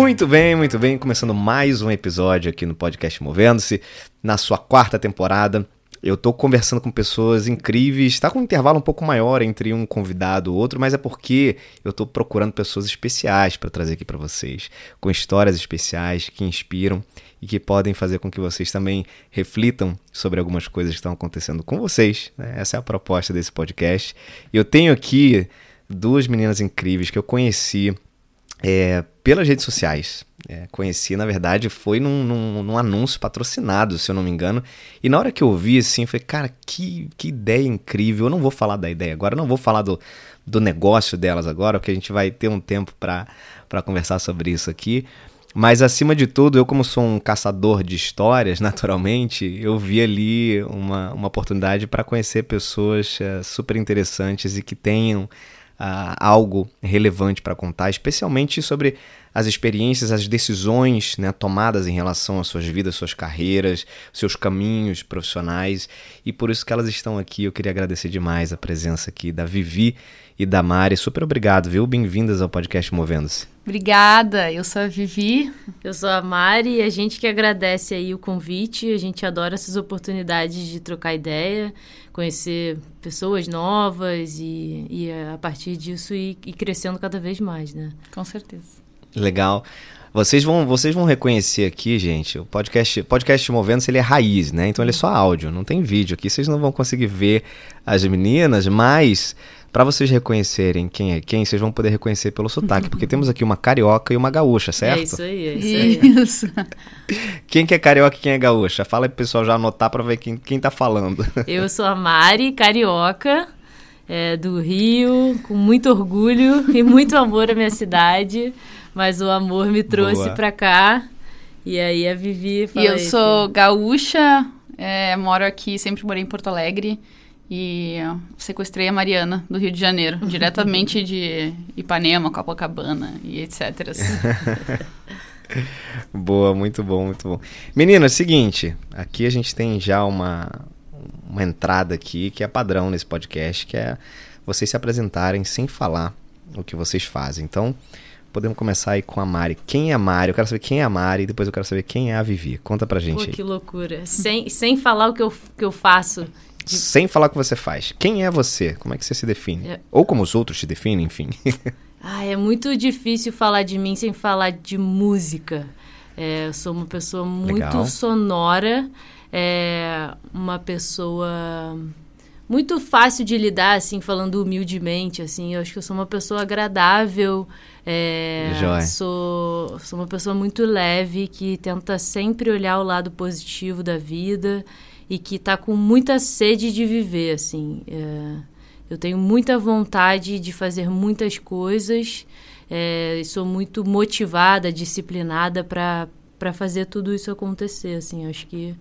Muito bem, muito bem. Começando mais um episódio aqui no podcast Movendo-se, na sua quarta temporada. Eu tô conversando com pessoas incríveis. Está com um intervalo um pouco maior entre um convidado e outro, mas é porque eu tô procurando pessoas especiais para trazer aqui para vocês, com histórias especiais que inspiram e que podem fazer com que vocês também reflitam sobre algumas coisas que estão acontecendo com vocês. né? Essa é a proposta desse podcast. Eu tenho aqui duas meninas incríveis que eu conheci é, pelas redes sociais. É, conheci, na verdade, foi num, num, num anúncio patrocinado, se eu não me engano. E na hora que eu vi, assim, falei, cara, que, que ideia incrível. Eu não vou falar da ideia agora, não vou falar do, do negócio delas agora, porque a gente vai ter um tempo para conversar sobre isso aqui. Mas acima de tudo, eu como sou um caçador de histórias, naturalmente, eu vi ali uma, uma oportunidade para conhecer pessoas eh, super interessantes e que tenham ah, algo relevante para contar, especialmente sobre as experiências, as decisões né, tomadas em relação às suas vidas, suas carreiras, seus caminhos profissionais. E por isso que elas estão aqui. Eu queria agradecer demais a presença aqui da Vivi e da Mari. Super obrigado, viu? Bem-vindas ao podcast Movendo-se. Obrigada, eu sou a Vivi. Eu sou a Mari e a gente que agradece aí o convite. A gente adora essas oportunidades de trocar ideia, conhecer pessoas novas e, e a partir disso ir, ir crescendo cada vez mais, né? Com certeza. Legal. Vocês vão, vocês vão reconhecer aqui, gente, o podcast, podcast Movendo-se, ele é raiz, né? Então ele é só áudio, não tem vídeo aqui. Vocês não vão conseguir ver as meninas, mas para vocês reconhecerem quem é quem, vocês vão poder reconhecer pelo sotaque, porque temos aqui uma carioca e uma gaúcha, certo? É isso aí, é isso aí. Isso. Quem que é carioca e quem é gaúcha? Fala aí pro pessoal já anotar para ver quem, quem tá falando. Eu sou a Mari, carioca, é, do Rio, com muito orgulho e muito amor à minha cidade, mas o amor me trouxe Boa. pra cá. E aí a Vivi E fala eu sou gaúcha, é, moro aqui, sempre morei em Porto Alegre. E sequestrei a Mariana, do Rio de Janeiro, diretamente de Ipanema, Copacabana e etc. Boa, muito bom, muito bom. Menina, é o seguinte, aqui a gente tem já uma, uma entrada aqui que é padrão nesse podcast, que é vocês se apresentarem sem falar o que vocês fazem. Então, podemos começar aí com a Mari. Quem é a Mari? Eu quero saber quem é a Mari e depois eu quero saber quem é a Vivi. Conta pra gente Pô, aí. que loucura. Sem, sem falar o que eu, que eu faço. Sem falar o que você faz. Quem é você? Como é que você se define? É. Ou como os outros te definem, enfim. Ah, é muito difícil falar de mim sem falar de música. É, eu sou uma pessoa muito Legal. sonora, é, uma pessoa muito fácil de lidar, assim, falando humildemente, assim. Eu acho que eu sou uma pessoa agradável, é, sou, sou uma pessoa muito leve, que tenta sempre olhar o lado positivo da vida e que tá com muita sede de viver, assim. É, eu tenho muita vontade de fazer muitas coisas, é, sou muito motivada, disciplinada para fazer tudo isso acontecer, assim. Acho que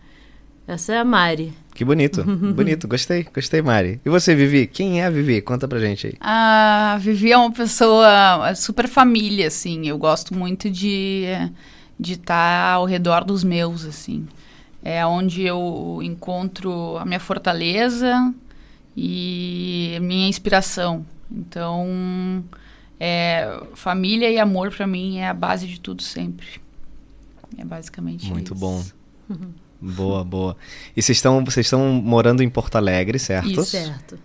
essa é a Mari. que bonito, bonito. Gostei, gostei, Mari. E você, Vivi? Quem é a Vivi? Conta pra gente aí. A Vivi é uma pessoa super família, assim. Eu gosto muito de de estar ao redor dos meus, assim. É onde eu encontro a minha fortaleza e a minha inspiração. Então, é, família e amor para mim é a base de tudo sempre. É basicamente Muito isso. bom. Boa, boa. E vocês estão, vocês estão morando em Porto Alegre, certo? Isso. Certo.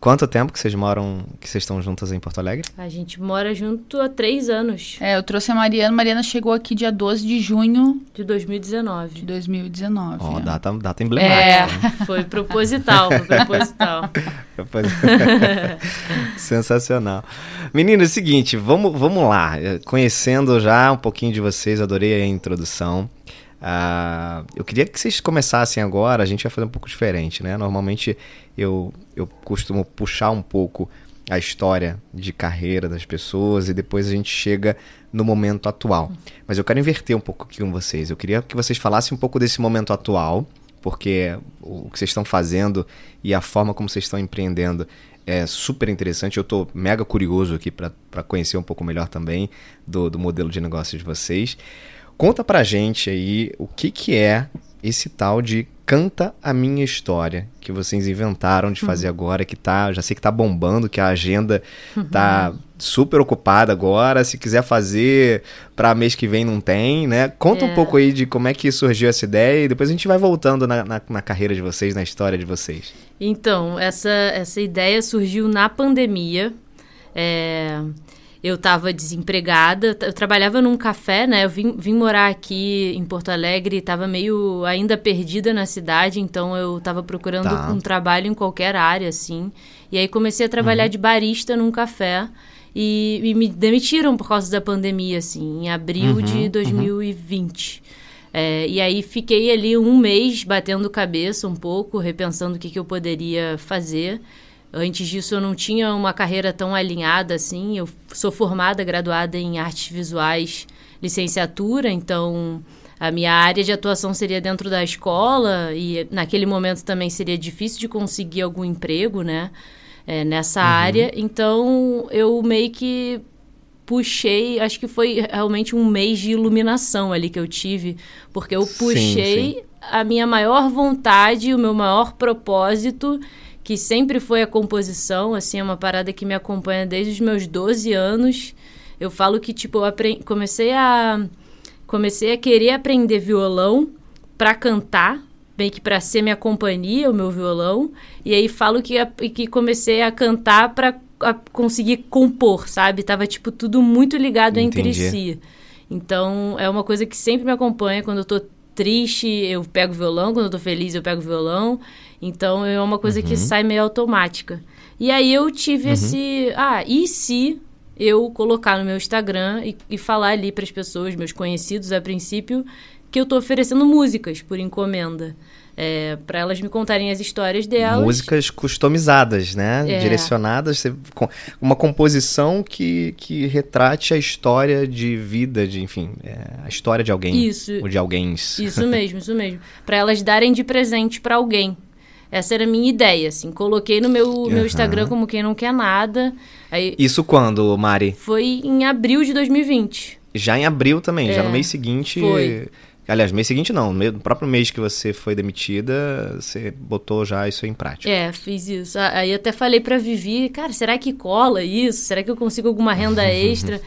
Quanto tempo que vocês moram, que vocês estão juntas em Porto Alegre? A gente mora junto há três anos, É, eu trouxe a Mariana. Mariana chegou aqui dia 12 de junho de de 2019. 2019. Ó, é. data, data É. emblemática. Foi proposital, foi proposital. Sensacional. Menino, é o seguinte, vamos, vamos lá. Conhecendo já um pouquinho de vocês, adorei a introdução. Ah, eu queria que vocês começassem agora, a gente vai fazer um pouco diferente, né? Normalmente eu, eu costumo puxar um pouco a história de carreira das pessoas e depois a gente chega no momento atual. Mas eu quero inverter um pouco aqui com vocês. Eu queria que vocês falassem um pouco desse momento atual, porque o que vocês estão fazendo e a forma como vocês estão empreendendo é super interessante. Eu estou mega curioso aqui para conhecer um pouco melhor também do, do modelo de negócio de vocês. Conta pra gente aí o que, que é esse tal de Canta a Minha História, que vocês inventaram de fazer uhum. agora, que tá, já sei que tá bombando, que a agenda tá uhum. super ocupada agora. Se quiser fazer para mês que vem, não tem, né? Conta é. um pouco aí de como é que surgiu essa ideia e depois a gente vai voltando na, na, na carreira de vocês, na história de vocês. Então, essa, essa ideia surgiu na pandemia. É eu estava desempregada, eu trabalhava num café, né? Eu vim, vim morar aqui em Porto Alegre, estava meio ainda perdida na cidade, então eu estava procurando tá. um trabalho em qualquer área, assim. E aí comecei a trabalhar uhum. de barista num café e, e, me demitiram por causa da pandemia, assim, em abril uhum, de 2020. Uhum. É, e aí fiquei ali um mês batendo cabeça um pouco, repensando o que, que eu poderia fazer. Antes disso, eu não tinha uma carreira tão alinhada assim. Eu sou formada, graduada em artes visuais, licenciatura, então a minha área de atuação seria dentro da escola e naquele momento também seria difícil de conseguir algum emprego, né? É, nessa uhum. área. Então eu meio que puxei, acho que foi realmente um mês de iluminação ali que eu tive, porque eu puxei sim, sim. a minha maior vontade, o meu maior propósito que sempre foi a composição, assim, é uma parada que me acompanha desde os meus 12 anos. Eu falo que, tipo, eu comecei a comecei a querer aprender violão para cantar, bem que para ser minha companhia, o meu violão, e aí falo que, que comecei a cantar para conseguir compor, sabe? Tava tipo tudo muito ligado Entendi. entre si. Então, é uma coisa que sempre me acompanha quando eu tô triste, eu pego violão, quando eu tô feliz, eu pego violão. Então é uma coisa uhum. que sai meio automática. E aí eu tive uhum. esse. Ah, e se eu colocar no meu Instagram e, e falar ali para as pessoas, meus conhecidos a princípio, que eu tô oferecendo músicas por encomenda é, para elas me contarem as histórias delas. Músicas customizadas, né? É. Direcionadas, uma composição que, que retrate a história de vida, de enfim, é, a história de alguém. Isso. Ou de alguém. Isso mesmo, isso mesmo. Para elas darem de presente para alguém. Essa era a minha ideia, assim. Coloquei no meu, uhum. meu Instagram como quem não quer nada. Aí, Isso quando, Mari? Foi em abril de 2020. Já em abril também, já no é, mês seguinte. Foi. Aliás, mês seguinte não, no próprio mês que você foi demitida, você botou já isso em prática. É, fiz isso. Aí até falei para Vivi, cara, será que cola isso? Será que eu consigo alguma renda extra?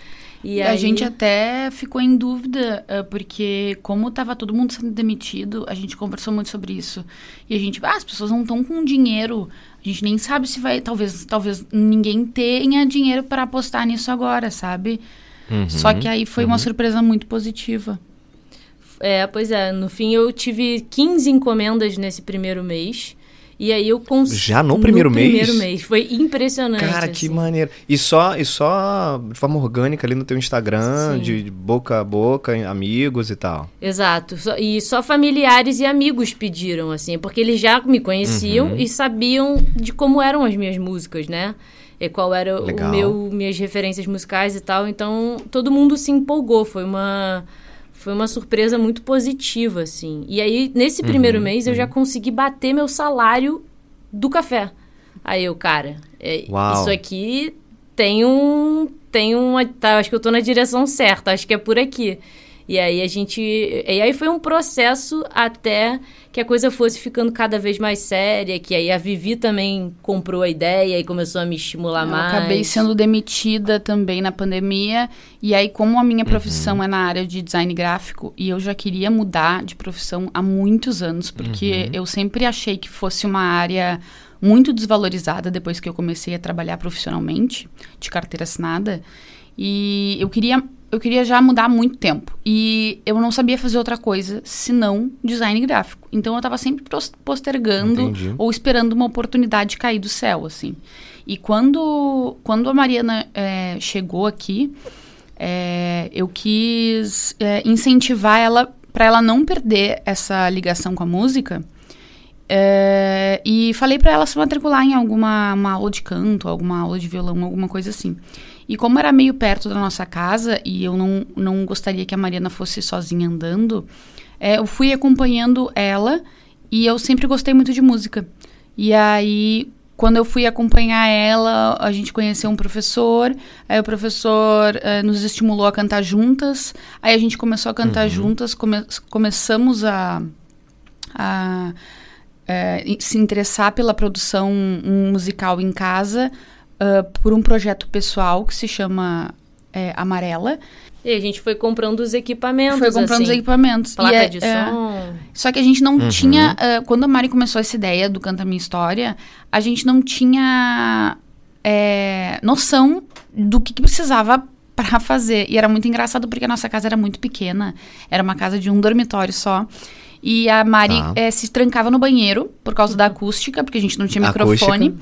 E aí... A gente até ficou em dúvida, ah, porque como estava todo mundo sendo demitido, a gente conversou muito sobre isso. E a gente, ah, as pessoas não estão com dinheiro, a gente nem sabe se vai, talvez, talvez ninguém tenha dinheiro para apostar nisso agora, sabe? Uhum, Só que aí foi uhum. uma surpresa muito positiva. É, pois é. No fim, eu tive 15 encomendas nesse primeiro mês. E aí eu consegui. Já no primeiro no mês? primeiro mês. Foi impressionante. Cara, assim. que maneiro. E só, e só de forma orgânica ali no teu Instagram, de, de, boca a boca, amigos e tal. Exato. E só familiares e amigos pediram, assim, porque eles já me conheciam uhum. e sabiam de como eram as minhas músicas, né? E qual era Legal. o meu, minhas referências musicais e tal. Então, todo mundo se empolgou. Foi uma foi uma surpresa muito positiva, assim. E aí, nesse primeiro uhum, mês, eu já uhum. consegui bater meu salário do café. Aí eu, cara, é, isso aqui tem um. Tem uma. Tá, acho que eu tô na direção certa, acho que é por aqui. E aí a gente. E aí foi um processo até que a coisa fosse ficando cada vez mais séria, que aí a Vivi também comprou a ideia e começou a me estimular eu mais. Acabei sendo demitida também na pandemia. E aí, como a minha profissão uhum. é na área de design gráfico, e eu já queria mudar de profissão há muitos anos, porque uhum. eu sempre achei que fosse uma área muito desvalorizada depois que eu comecei a trabalhar profissionalmente, de carteira assinada. E eu queria eu queria já mudar há muito tempo. E eu não sabia fazer outra coisa senão design gráfico. Então eu estava sempre postergando Entendi. ou esperando uma oportunidade cair do céu, assim. E quando, quando a Mariana é, chegou aqui, é, eu quis é, incentivar ela para ela não perder essa ligação com a música. É, e falei para ela se matricular em alguma aula de canto, alguma aula de violão, alguma coisa assim. E como era meio perto da nossa casa e eu não, não gostaria que a Mariana fosse sozinha andando, é, eu fui acompanhando ela e eu sempre gostei muito de música. E aí, quando eu fui acompanhar ela, a gente conheceu um professor, aí o professor uh, nos estimulou a cantar juntas, aí a gente começou a cantar uhum. juntas, come começamos a, a é, se interessar pela produção musical em casa uh, por um projeto pessoal que se chama é, Amarela. E a gente foi comprando os equipamentos. Foi comprando assim, os equipamentos. Placa é, de é, som. só que a gente não uhum. tinha. Uh, quando a Mari começou essa ideia do Canta Minha História, a gente não tinha é, noção do que, que precisava para fazer. E era muito engraçado porque a nossa casa era muito pequena. Era uma casa de um dormitório só. E a Mari tá. é, se trancava no banheiro por causa da acústica, porque a gente não tinha microfone.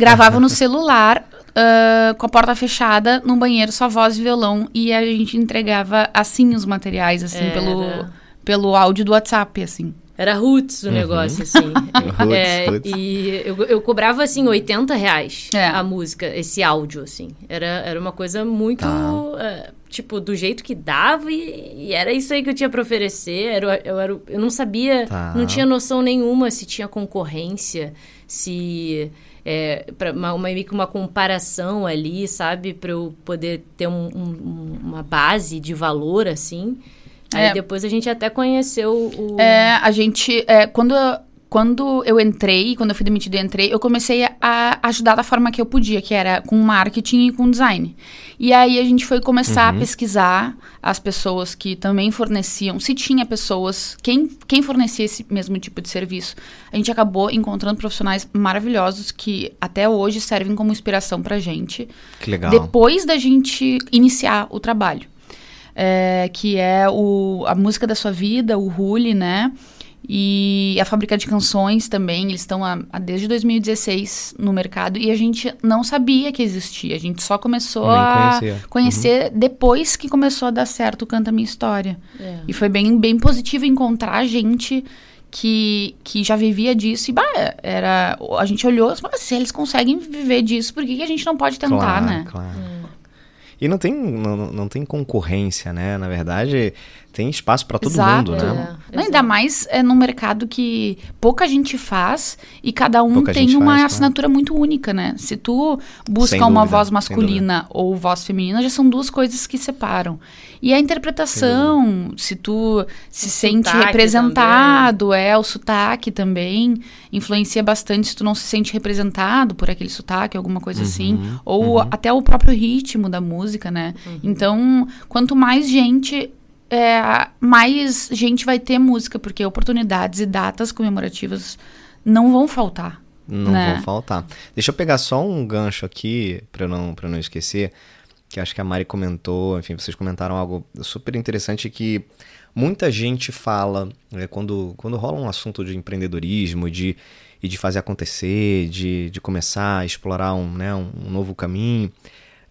Gravava no celular, uh, com a porta fechada, no banheiro, só voz e violão. E a gente entregava assim os materiais, assim, pelo, pelo áudio do WhatsApp, assim. Era roots o uhum. negócio, assim. roots, é, roots. E eu, eu cobrava, assim, 80 reais é. a música, esse áudio, assim. Era, era uma coisa muito, tá. uh, tipo, do jeito que dava e, e, era isso aí que eu tinha para oferecer. Era, eu, era, eu não sabia, tá. não tinha noção nenhuma se tinha concorrência, se... É, para uma, uma, uma comparação ali, sabe? Para eu poder ter um, um, uma base de valor, assim. Aí é. depois a gente até conheceu o. É, a gente. É, quando, quando eu entrei, quando eu fui demitida e entrei, eu comecei a ajudar da forma que eu podia, que era com marketing e com design. E aí a gente foi começar uhum. a pesquisar as pessoas que também forneciam, se tinha pessoas, quem, quem fornecia esse mesmo tipo de serviço. A gente acabou encontrando profissionais maravilhosos que até hoje servem como inspiração pra gente. Que legal. Depois da gente iniciar o trabalho é, que é o, a música da sua vida, o Rule, né? E a fábrica de canções também, eles estão há, há, desde 2016 no mercado e a gente não sabia que existia. A gente só começou a conhecer uhum. depois que começou a dar certo o Canta Minha História. É. E foi bem, bem positivo encontrar gente que, que já vivia disso e bah, era, a gente olhou, mas se eles conseguem viver disso, por que, que a gente não pode tentar, claro, né? Claro. Hum. E não tem, não, não tem concorrência, né? Na verdade, tem espaço para todo Exato. mundo, né? É, ainda mais é num mercado que pouca gente faz e cada um pouca tem uma faz, assinatura claro. muito única, né? Se tu busca sem uma dúvida, voz masculina ou voz feminina, já são duas coisas que separam. E a interpretação, se tu se o sente representado, também. é, o sotaque também influencia bastante se tu não se sente representado por aquele sotaque, alguma coisa assim. uhum, assim. Ou uhum. até o próprio ritmo da música, né? Uhum. Então, quanto mais gente é, mais gente vai ter música, porque oportunidades e datas comemorativas não vão faltar. Não né? vão faltar. Deixa eu pegar só um gancho aqui, para não, não esquecer, que acho que a Mari comentou, enfim, vocês comentaram algo super interessante que muita gente fala é, quando, quando rola um assunto de empreendedorismo de, e de fazer acontecer, de, de começar a explorar um, né, um, um novo caminho.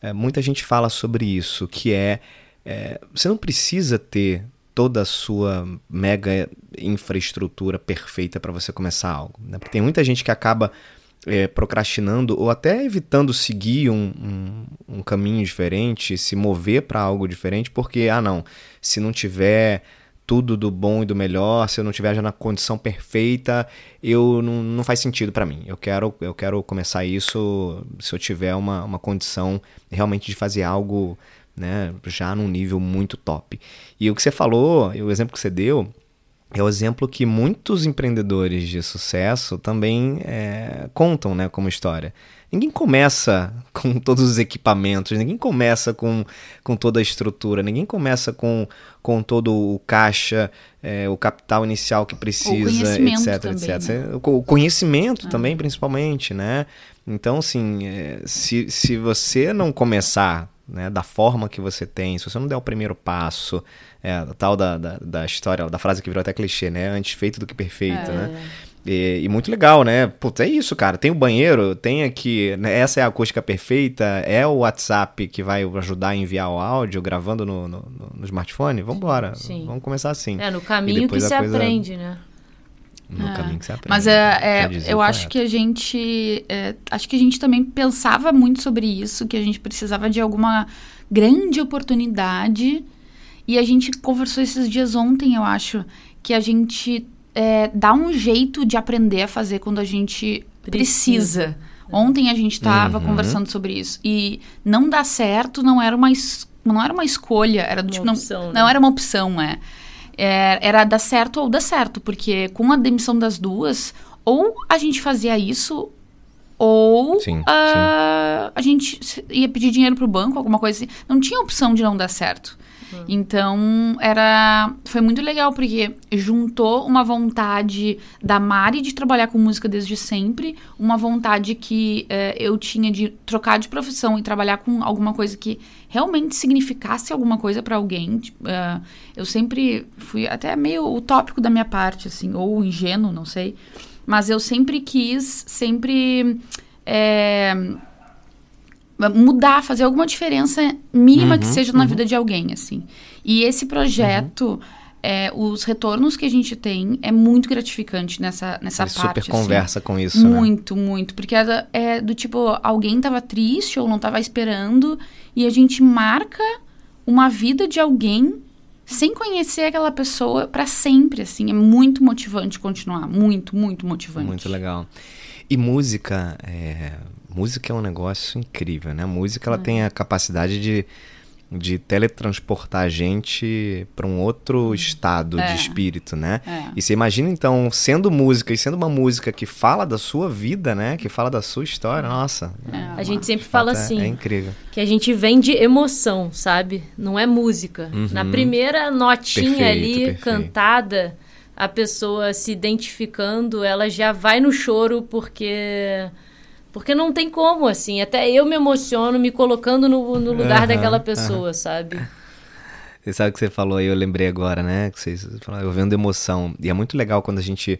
É, muita gente fala sobre isso, que é é, você não precisa ter toda a sua mega infraestrutura perfeita para você começar algo. Né? Porque tem muita gente que acaba é, procrastinando ou até evitando seguir um, um, um caminho diferente, se mover para algo diferente, porque, ah, não, se não tiver tudo do bom e do melhor, se eu não tiver já na condição perfeita, eu não, não faz sentido para mim. Eu quero, eu quero começar isso se eu tiver uma, uma condição realmente de fazer algo né? Já num nível muito top. E o que você falou, o exemplo que você deu, é o exemplo que muitos empreendedores de sucesso também é, contam, né, como história. Ninguém começa com todos os equipamentos, ninguém começa com, com toda a estrutura, ninguém começa com, com todo o caixa, é, o capital inicial que precisa, etc, também, etc. Né? O conhecimento ah. também, principalmente, né? Então, assim, é, se, se você não começar né, da forma que você tem, se você não der o primeiro passo, é, tal da, da, da, história, da frase que virou até clichê, né? Antes feito do que perfeito, é. né? E, e, muito legal, né? Putz, é isso, cara. Tem o banheiro, tem aqui. Né? Essa é a acústica perfeita, é o WhatsApp que vai ajudar a enviar o áudio gravando no, no, no smartphone. Vamos embora. Vamos começar assim. É, no caminho que se coisa... aprende, né? No é. caminho que você aprende. Mas é, é eu acho que a gente. É, acho que a gente também pensava muito sobre isso, que a gente precisava de alguma grande oportunidade. E a gente conversou esses dias ontem, eu acho, que a gente é, dá um jeito de aprender a fazer quando a gente precisa. precisa. Ontem a gente estava uhum. conversando sobre isso. E não dá certo não era uma, não era uma escolha, era do, tipo, opção, não, né? não era uma opção, é. É, era dar certo ou dar certo, porque com a demissão das duas, ou a gente fazia isso, ou Sim, ah, a gente ia pedir dinheiro pro banco, alguma coisa assim. Não tinha opção de não dar certo. Então, era foi muito legal porque juntou uma vontade da Mari de trabalhar com música desde sempre, uma vontade que eh, eu tinha de trocar de profissão e trabalhar com alguma coisa que realmente significasse alguma coisa para alguém. Eh, eu sempre fui até meio utópico da minha parte, assim, ou ingênuo, não sei. Mas eu sempre quis, sempre eh, mudar, fazer alguma diferença mínima que Uhum, seja na uhum. vida de alguém, assim. E esse projeto, é, os retornos que a gente tem é muito gratificante nessa, nessa Ele parte. super assim. conversa com isso, né? Muito, muito. Porque é, é do tipo, alguém tava triste ou não tava esperando, e a gente marca uma vida de alguém sem conhecer aquela pessoa pra sempre, assim. É muito motivante continuar. Muito, muito motivante. Muito legal. E música, é, música é um negócio incrível, né? A música ela tem a capacidade de, de teletransportar a gente para um outro estado É. de espírito, né? É. E você imagina então, sendo música e sendo uma música que fala da sua vida, né? Que fala da sua história, nossa. A gente sempre de fala é- assim, É, incrível. que a gente vende emoção, sabe? Não é música. Uhum. Na primeira notinha Perfeito, ali, perfeito. cantada, a pessoa se identificando, ela já vai no choro porque... Porque não tem como, assim. Até eu me emociono me colocando no, no lugar Aham, daquela pessoa, sabe? Você sabe o que você falou aí, eu lembrei agora, né? Que vocês falaram, eu vendo emoção. E é muito legal quando a gente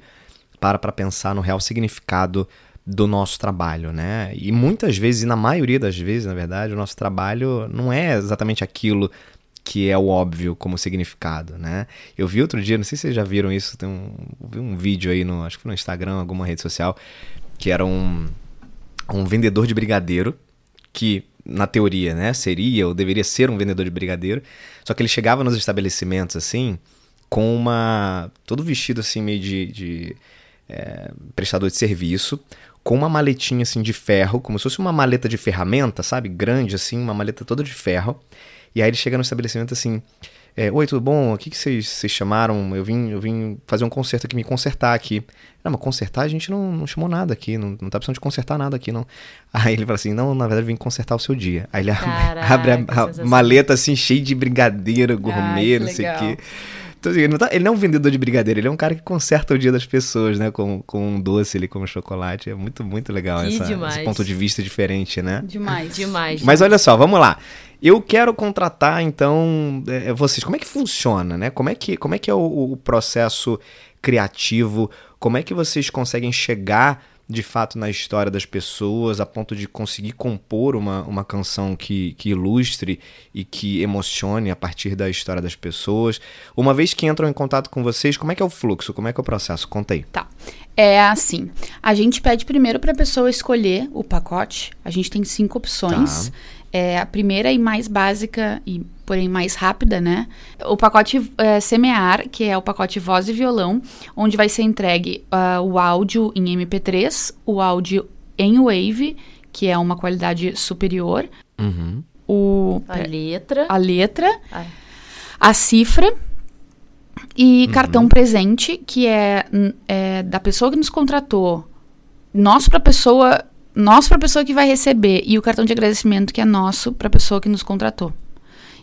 para pra pensar no real significado do nosso trabalho, né? E muitas vezes, e na maioria das vezes, na verdade, o nosso trabalho não é exatamente aquilo que é o óbvio como significado, né? Eu vi outro dia, não sei se vocês já viram isso, tem um, vi um vídeo aí no, acho que foi no Instagram, alguma rede social, que era um, um vendedor de brigadeiro que na teoria, né, seria ou deveria ser um vendedor de brigadeiro, só que ele chegava nos estabelecimentos assim com uma todo vestido assim meio de, de é, prestador de serviço, com uma maletinha assim de ferro, como se fosse uma maleta de ferramenta, sabe, grande assim, uma maleta toda de ferro. E aí ele chega no estabelecimento assim, é, oi, tudo bom? O que, que vocês, vocês chamaram? Eu vim, eu vim fazer um conserto aqui, me consertar aqui. Não, mas consertar a gente não, não chamou nada aqui, não, não tá precisando de consertar nada aqui, não. Aí ele fala assim, não, na verdade eu vim consertar o seu dia. Aí ele abre, Caraca, abre a- a, maleta assim, cheia de brigadeiro, gourmet, que não sei o quê. Então, assim, ele, não tá- ele não é um vendedor de brigadeiro, ele é um cara que conserta o dia das pessoas, né? Com, com um doce ali, como chocolate. É muito, muito legal essa, esse ponto de vista diferente, né? Demais. Demais. Mas olha só, vamos lá. Eu quero contratar, então, é, vocês. Como é que funciona, né? Como é que, como é, que é o, o processo criativo? Como é que vocês conseguem chegar, de fato, na história das pessoas, a ponto de conseguir compor uma, uma canção que, que ilustre e que emocione a partir da história das pessoas? Uma vez que entram em contato com vocês, como é que é o fluxo? Como é que é o processo? Conta aí. Tá. É assim. A gente pede primeiro para a pessoa escolher o pacote. A gente tem cinco opções. É a primeira e mais básica e porém mais rápida, né? O pacote é, Semear, que é o pacote voz e violão, onde vai ser entregue ah, o áudio em MP3, o áudio em Wave, que é uma qualidade superior, Uhum. o A letra. a letra, Ah. a cifra e cartão presente, que é, é da pessoa que nos contratou, nosso para pessoa, nosso para pessoa que vai receber e o cartão de agradecimento que é nosso para pessoa que nos contratou.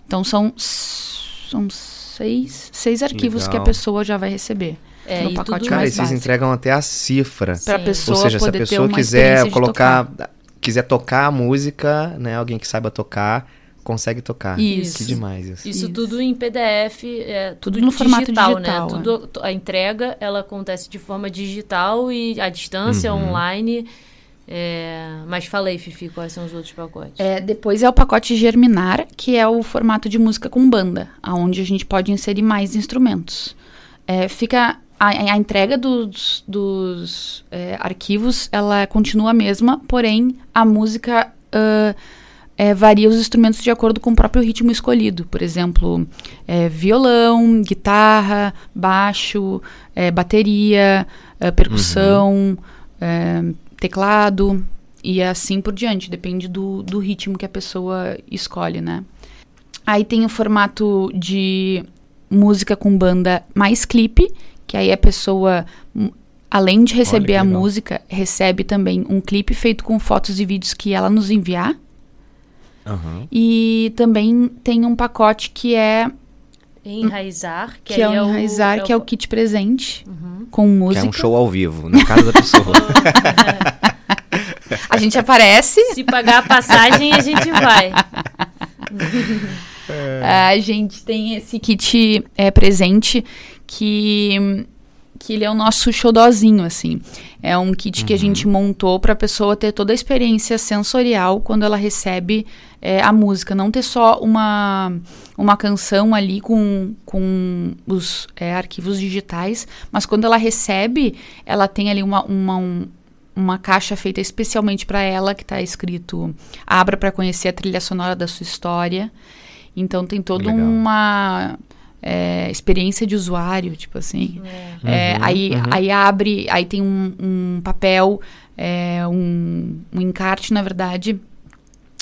Então são são seis, seis arquivos que a Legal. pessoa já vai receber É, no e pacote tudo- Cara, e mais vocês básico. entregam até a cifra. Para a pessoa Ou seja, se a pessoa quiser colocar, tocar. quiser tocar a música, né, alguém que saiba tocar, consegue tocar. Isso. Que demais isso. Isso, Isso. tudo em PDF, é, tudo, Tudo no formato digital, né? é. Tudo, a entrega, ela acontece de forma digital e à distância, Uhum. online. É, mas falei, Fifi, quais são os outros pacotes? É, depois é o pacote Germinar, que é o formato de música com banda, aonde a gente pode inserir mais instrumentos. É, fica a, a entrega dos, dos, é, arquivos, ela continua a mesma, porém a música é, varia os instrumentos de acordo com o próprio ritmo escolhido. Por exemplo, é, violão, guitarra, baixo, é, bateria, é, percussão, é, teclado e assim por diante. Depende do, do ritmo que a pessoa escolhe, né? Aí tem o formato de música com banda mais clipe, que aí a pessoa, hum, além de receber a música, recebe também um clipe feito com fotos e vídeos que ela nos enviar. Aham. E também tem um pacote que é Enraizar, que, que, é o enraizar, que é o kit presente com Que música. é um show ao vivo, na casa da pessoa. A gente aparece, Se pagar a passagem, a gente vai. a gente tem esse kit é, presente que que ele é o nosso showdozinho, assim. É um kit que a gente montou para a pessoa ter toda a experiência sensorial quando ela recebe é, a música. Não ter só uma, uma canção ali com, com os é, arquivos digitais, mas quando ela recebe, ela tem ali uma, uma, um- uma caixa feita especialmente para ela, que está escrito Abra para conhecer a trilha sonora da sua história. Então tem toda Legal. uma é, experiência de usuário, tipo assim. É, Uhum, aí, uhum. aí abre, aí tem um, um papel, é, um, um encarte, na verdade,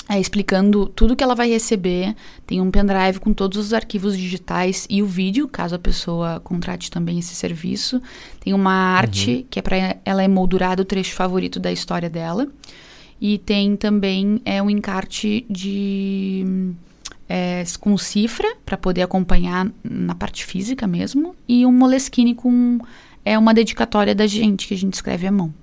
é, explicando tudo que ela vai receber. Tem um pendrive com todos os arquivos digitais e o vídeo, caso a pessoa contrate também esse serviço. Tem uma arte que é para ela emoldurar o trecho favorito da história dela. E tem também é, um encarte de é, com cifra para poder acompanhar na parte física mesmo e um moleskine com é uma dedicatória da gente que a gente escreve à mão.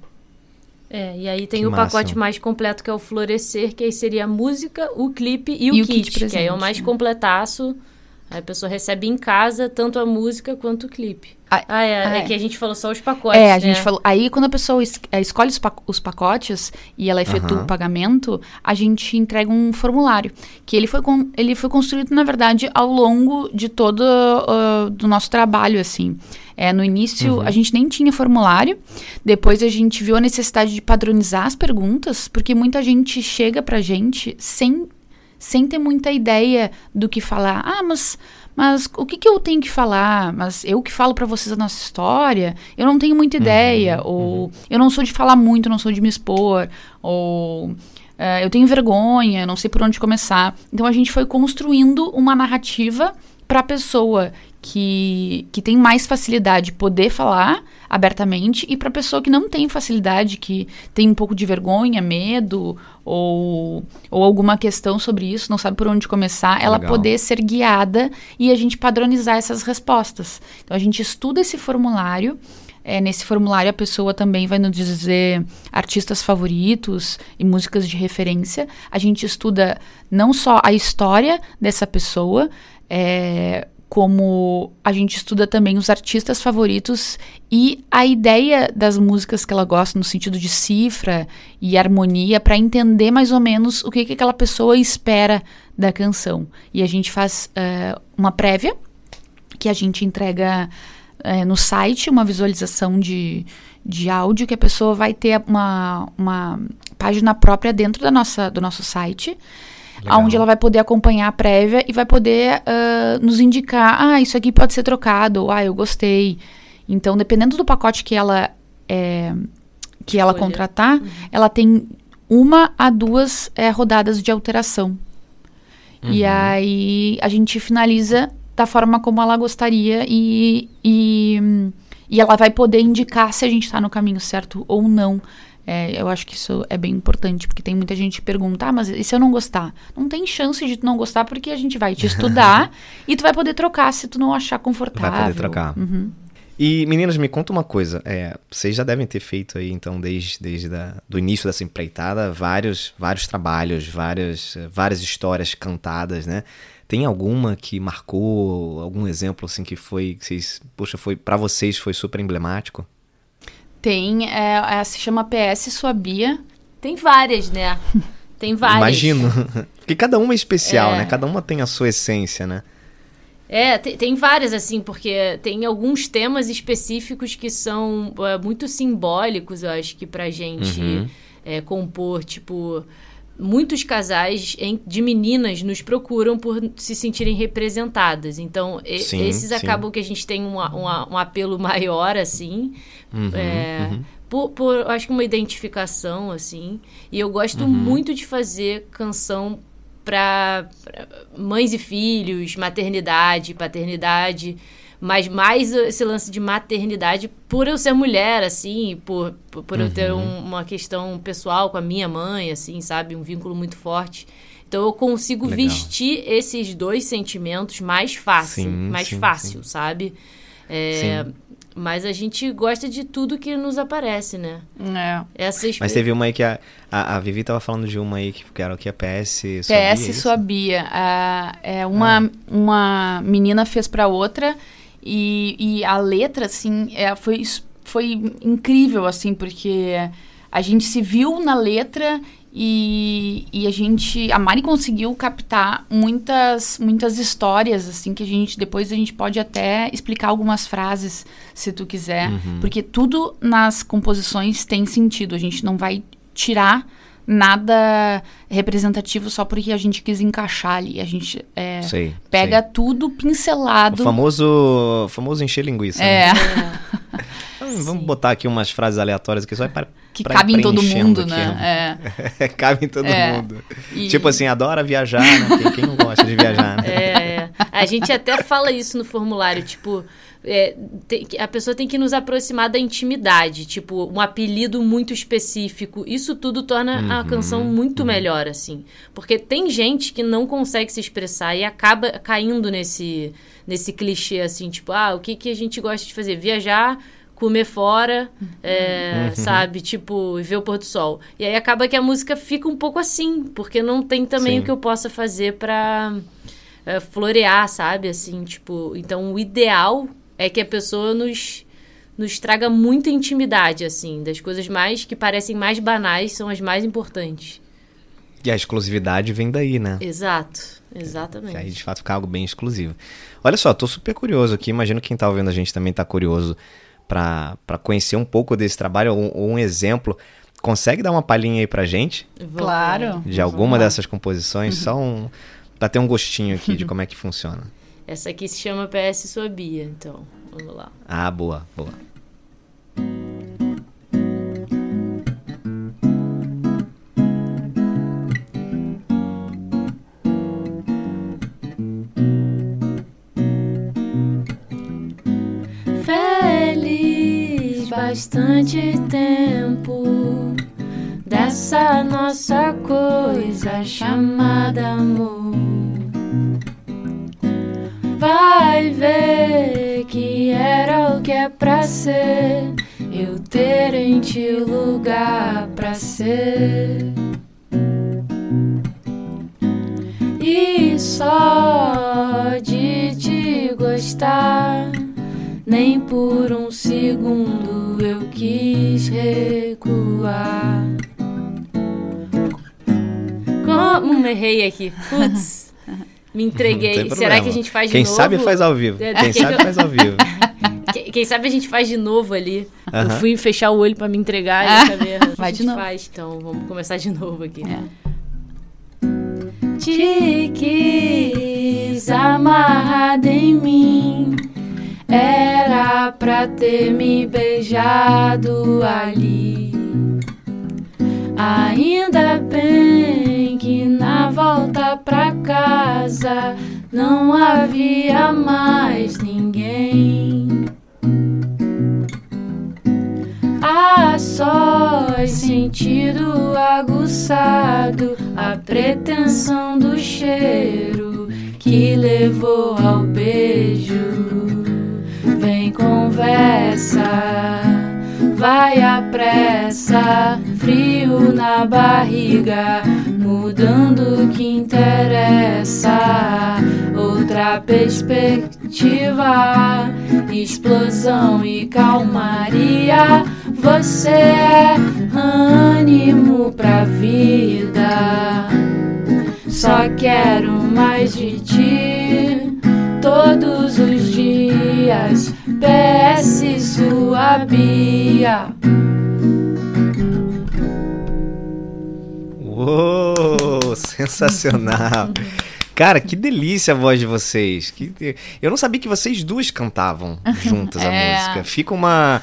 É, e aí tem Que o massa. pacote mais completo que é o Florescer, que aí seria a música, o clipe e o, E o kit, kit que aí é o presente, mais né? completaço. Aí a pessoa recebe em casa tanto a música quanto o clipe. Ah, Ah, é, ah, é é. que a gente falou só os pacotes, É, a né? gente falou. Aí, quando a pessoa es- eh, escolhe os, pac- os pacotes e ela efetua Aham. o pagamento, a gente entrega um formulário. Que ele foi, con- ele foi construído, na verdade, ao longo de todo ah, do nosso trabalho, assim. É, no início, a gente nem tinha formulário. Depois, a gente viu a necessidade de padronizar as perguntas, porque muita gente chega pra gente sem sem ter muita ideia do que falar. Ah, mas, mas o que, que eu tenho que falar? Mas eu que falo pra vocês a nossa história, eu não tenho muita ideia. ou eu não sou de falar muito, não sou de me expor. Ou eh, eu tenho vergonha, não sei por onde começar. Então a gente foi construindo uma narrativa para a pessoa que, que tem mais facilidade de poder falar abertamente e para a pessoa que não tem facilidade, que tem um pouco de vergonha, medo ou, ou alguma questão sobre isso, não sabe por onde começar, ela Legal. poder ser guiada e a gente padronizar essas respostas. Então a gente estuda esse formulário. É, nesse formulário a pessoa também vai nos dizer artistas favoritos e músicas de referência. A gente estuda não só a história dessa pessoa, é, como a gente estuda também os artistas favoritos e a ideia das músicas que ela gosta no sentido de cifra e harmonia para entender mais ou menos o que, que aquela pessoa espera da canção. E a gente faz é, uma prévia que a gente entrega é, no site, uma visualização de, de áudio que a pessoa vai ter uma, uma página própria dentro da nossa, do nosso site. Legal. Onde ela vai poder acompanhar a prévia e vai poder ah, nos indicar, ah, isso aqui pode ser trocado, ou, ah, eu gostei. Então, dependendo do pacote que ela é, que ela Escolher. contratar, ela tem uma a duas é, rodadas de alteração. E aí a gente finaliza da forma como ela gostaria e, e, e ela vai poder indicar se a gente está no caminho certo ou não. É, eu acho que isso é bem importante, porque tem muita gente que pergunta, ah, mas e se eu não gostar? Não tem chance de tu não gostar, porque a gente vai te estudar e tu vai poder trocar se tu não achar confortável. Vai poder trocar. Uhum. E, meninas, me conta uma coisa. É, vocês já devem ter feito aí, então, desde, desde da, do início dessa empreitada, vários, vários trabalhos, várias, várias histórias cantadas, né? Tem alguma que marcou, algum exemplo, assim, que foi, que vocês, poxa, foi, para vocês foi super emblemático? Tem, é, é, se chama PS Sua Bia. Tem várias, né? Tem várias. Imagino. Porque cada uma é especial, É. né? Cada uma tem a sua essência, né? É, tem, tem várias, assim, porque tem alguns temas específicos que são é, muito simbólicos, eu acho que pra gente Uhum. é, compor, tipo. Muitos casais de meninas nos procuram por se sentirem representadas. Então, Sim, esses sim. acabam que a gente tem um, um, um apelo maior, assim. Uhum, É, uhum. por, por, eu acho que uma identificação, assim. E eu gosto Uhum. muito de fazer canção para mães e filhos, maternidade, paternidade, mas mais esse lance de maternidade por eu ser mulher, assim, por, por, por uhum. eu ter um, uma questão pessoal com a minha mãe, assim, sabe? Um vínculo muito forte. Então eu consigo Legal. vestir esses dois sentimentos mais fácil, sim, mais sim, fácil, sim. sabe? É, mas a gente gosta de tudo que nos aparece, né? É. Essa Mas teve uma aí que a, a, a, Vivi tava falando de uma aí que era o que? A PS Sua PS Bia, é Sua Bia. A, é uma, ah. uma menina fez para outra e, e a letra, assim, é, foi, foi incrível, assim, porque a gente se viu na letra e, e, a gente, a Mari conseguiu captar muitas, muitas histórias, assim, que a gente, depois a gente pode até explicar algumas frases, se tu quiser. Uhum. Porque tudo nas composições tem sentido. A gente não vai tirar nada representativo só porque a gente quis encaixar ali. A gente é, sei, pega sei. tudo pincelado. O famoso, famoso encher linguiça. É. Né? Vamos botar aqui umas frases aleatórias aqui só para que cabe em todo mundo, né? É. cabe em todo é. mundo. E... Tipo assim, adora viajar, né? Quem, quem, não gosta de viajar, né? É, é. A gente até fala isso no formulário, tipo, é, tem, a pessoa tem que nos aproximar da intimidade, tipo, um apelido muito específico. Isso tudo torna uhum, a canção muito uhum. melhor, assim. Porque tem gente que não consegue se expressar e acaba caindo nesse, nesse clichê, assim, tipo, ah, o que, que a gente gosta de fazer? Viajar comer fora, é, uhum. sabe? Tipo, ver o pôr do sol. E aí acaba que a música fica um pouco assim, porque não tem também Sim. o que eu possa fazer pra é, florear, sabe? Assim, tipo, então o ideal é que a pessoa nos nos traga muita intimidade, assim, das coisas mais que parecem mais banais são as mais importantes. E a exclusividade vem daí, né? Exato, exatamente. aí de fato fica algo bem exclusivo. Olha só, tô super curioso aqui, imagino que quem tá ouvindo a gente também tá curioso para conhecer um pouco desse trabalho ou, ou, um exemplo. Consegue dar uma palhinha aí pra gente? Claro. De alguma dessas composições? Só um. Pra ter um gostinho aqui de como é que funciona. Essa aqui se chama PS Sua Bia, então. Vamos lá. Ah, boa, boa. bastante tempo dessa nossa coisa chamada amor. Vai ver que era o que é pra ser, eu ter em ti lugar pra ser. E só de te gostar nem por um segundo eu quis recuar. Como errei aqui? Putz, me entreguei. Será que a gente faz de Quem novo? Quem sabe faz ao vivo. É, Quem sabe faz ao vivo. Quem sabe a gente faz de novo ali. Uh -huh. Eu fui fechar o olho para me entregar e saber Vai a gente faz. Então, vamos começar de novo aqui. É. Te quis amarrado em mim era pra ter me beijado ali. Ainda bem que na volta pra casa não havia mais ninguém. A sós, sentido aguçado, a pretensão do cheiro que levou ao beijo vem conversa, vai à pressa, frio na barriga, mudando o que interessa. Outra perspectiva, explosão e calmaria. Você é ânimo pra vida. Só quero mais de ti todos os dias. PS sua Bia. Uou, sensacional. Cara, que delícia a voz de vocês. Que... Eu não sabia que vocês duas cantavam juntas a é. música. Fica uma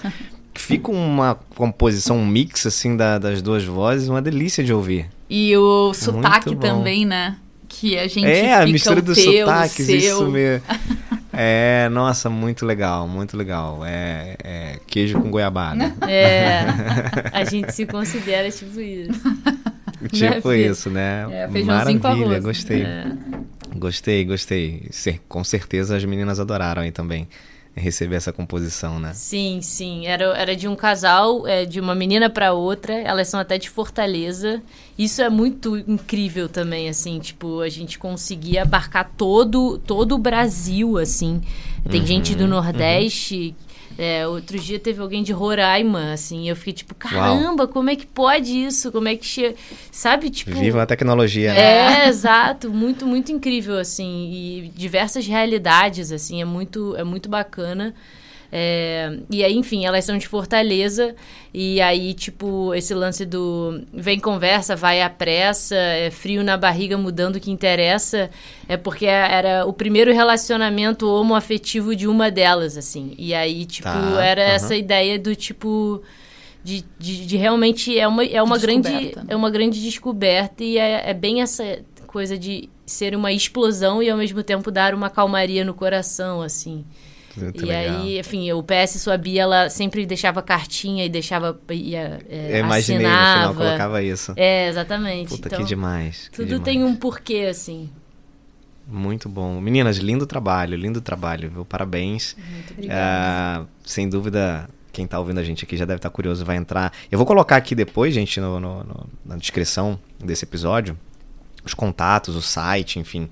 fica uma composição, um mix assim da, das duas vozes, uma delícia de ouvir. E o sotaque também, né? que a gente É, a fica mistura o dos sotaques, seu. isso mesmo. É, nossa, muito legal, muito legal. É, é queijo com goiabada. É, a gente se considera tipo isso. tipo Fê? isso, né? É, feijãozinho com Maravilha, arroz. gostei. É. Gostei, gostei. Com certeza as meninas adoraram aí também receber essa composição, né? Sim, sim. Era, era de um casal, é, de uma menina pra outra. Elas são até de Fortaleza. Isso é muito incrível também, assim, tipo, a gente conseguir abarcar todo, todo o Brasil, assim. Tem gente do Nordeste. É, outro dia teve alguém de Roraima, assim. Eu fiquei tipo, caramba, como é que pode isso? Como é que chega. Sabe, tipo. Viva a tecnologia, né? É, exato, muito, muito incrível, assim, e diversas realidades, assim, é muito, é muito bacana. É, e aí, enfim, elas são de Fortaleza, e aí, tipo, esse lance do vem conversa, vai à pressa, é frio na barriga mudando o que interessa, é porque era o primeiro relacionamento homoafetivo de uma delas, assim. E aí, tipo, Tá, era aham. essa ideia do tipo. De, de, de realmente é uma, é uma grande Descoberta, né? é uma grande descoberta e é, é bem essa coisa de ser uma explosão e ao mesmo tempo dar uma calmaria no coração, assim. Muito e legal. aí, enfim, o PS sua Bia, ela sempre deixava cartinha e deixava. Ia, é, Eu imaginei no final, assinava. colocava isso. É, exatamente. Puta, então, que demais. que tudo demais. tem um porquê, assim. Muito bom. Meninas, lindo trabalho, lindo trabalho, viu? Parabéns. Muito Ah, sem dúvida, quem tá ouvindo a gente aqui já deve estar curioso, vai entrar. Eu vou colocar aqui depois, gente, no, no- no- na descrição desse episódio, os contatos, o site, enfim,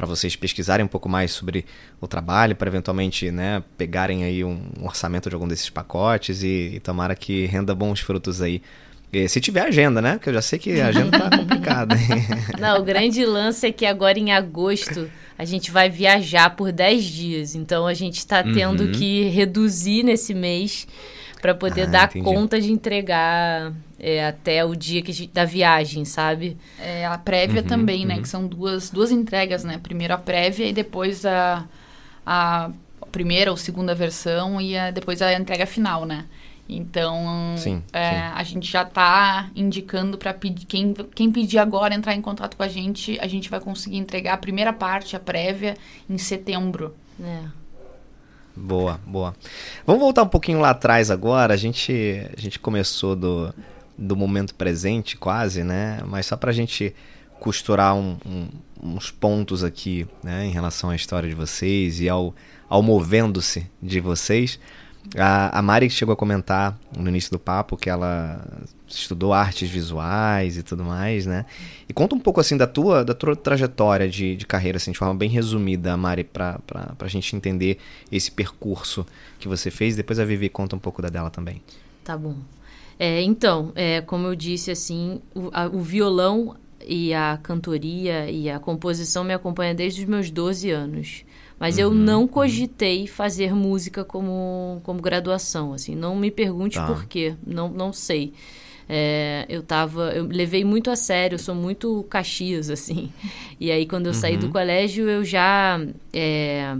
para vocês pesquisarem um pouco mais sobre o trabalho, para eventualmente, né, pegarem aí um, orçamento de algum desses pacotes e, e tomara que renda bons frutos aí. Se tiver agenda, né? Porque eu já sei que a agenda tá complicada. Não, o grande lance é que agora em agosto a gente vai viajar por 10 dias. Então a gente está tendo Uhum. que reduzir nesse mês para poder Ah, dar entendi. conta de entregar é, até o dia que a gente, da viagem, sabe? É, a prévia Uhum, também, né? uhum. Que são duas, duas entregas, né? Primeiro a prévia e depois a, a primeira ou segunda versão e a- depois a entrega final, né? Então, Sim, é, sim. a gente já tá indicando para pedir quem, quem pedir agora entrar em contato com a gente, a gente vai conseguir entregar a primeira parte, a prévia, em setembro. É. Boa, boa. Vamos voltar um pouquinho lá atrás agora. A gente, a gente começou do, do momento presente, quase, né? Mas só pra gente costurar um- um- uns pontos aqui, né? Em relação à história de vocês e ao, ao movendo-se de vocês. A, a Mari chegou a comentar no início do papo que ela estudou artes visuais e tudo mais, né? E conta um pouco assim da tua, da tua trajetória de, de carreira, assim, de forma bem resumida, Mari, pra, pra gente entender esse percurso que você fez. Depois a Vivi conta um pouco da dela também. Tá bom. É, então, é, como eu disse, assim, o, a- o violão e a cantoria e a composição me acompanham desde os meus 12 anos. Mas eu não cogitei fazer música como, como graduação, assim. Não me pergunte Tá. por quê, não, não sei. É, eu tava, eu levei muito a sério, eu sou muito caxias, assim. E aí, quando eu saí do colégio, eu já é,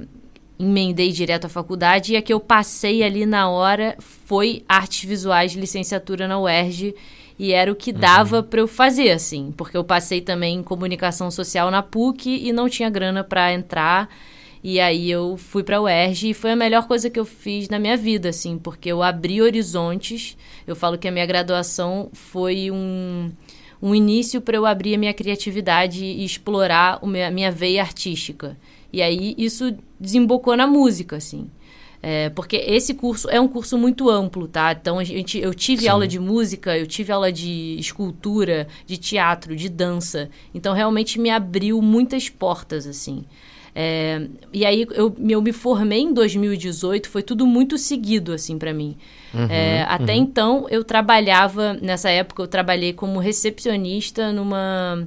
emendei direto à faculdade e a que eu passei ali na hora foi artes visuais de licenciatura na UERJ e era o que dava pra eu fazer assim, porque eu passei também em comunicação social na PUC e não tinha grana pra entrar. E aí eu fui pra UERJ e foi a melhor coisa que eu fiz na minha vida, assim, porque eu abri horizontes. Eu falo que a minha graduação foi um, um início para eu abrir a minha criatividade e explorar a minha veia artística. E aí isso desembocou na música, assim. É, porque esse curso é um curso muito amplo, tá? Então a gente, eu tive Sim. aula de música, eu tive aula de escultura, de teatro, de dança. Então realmente me abriu muitas portas, assim. É, e aí eu, eu me formei em 2018, foi tudo muito seguido, assim, para mim. É, até então eu trabalhava, nessa época eu trabalhei como recepcionista numa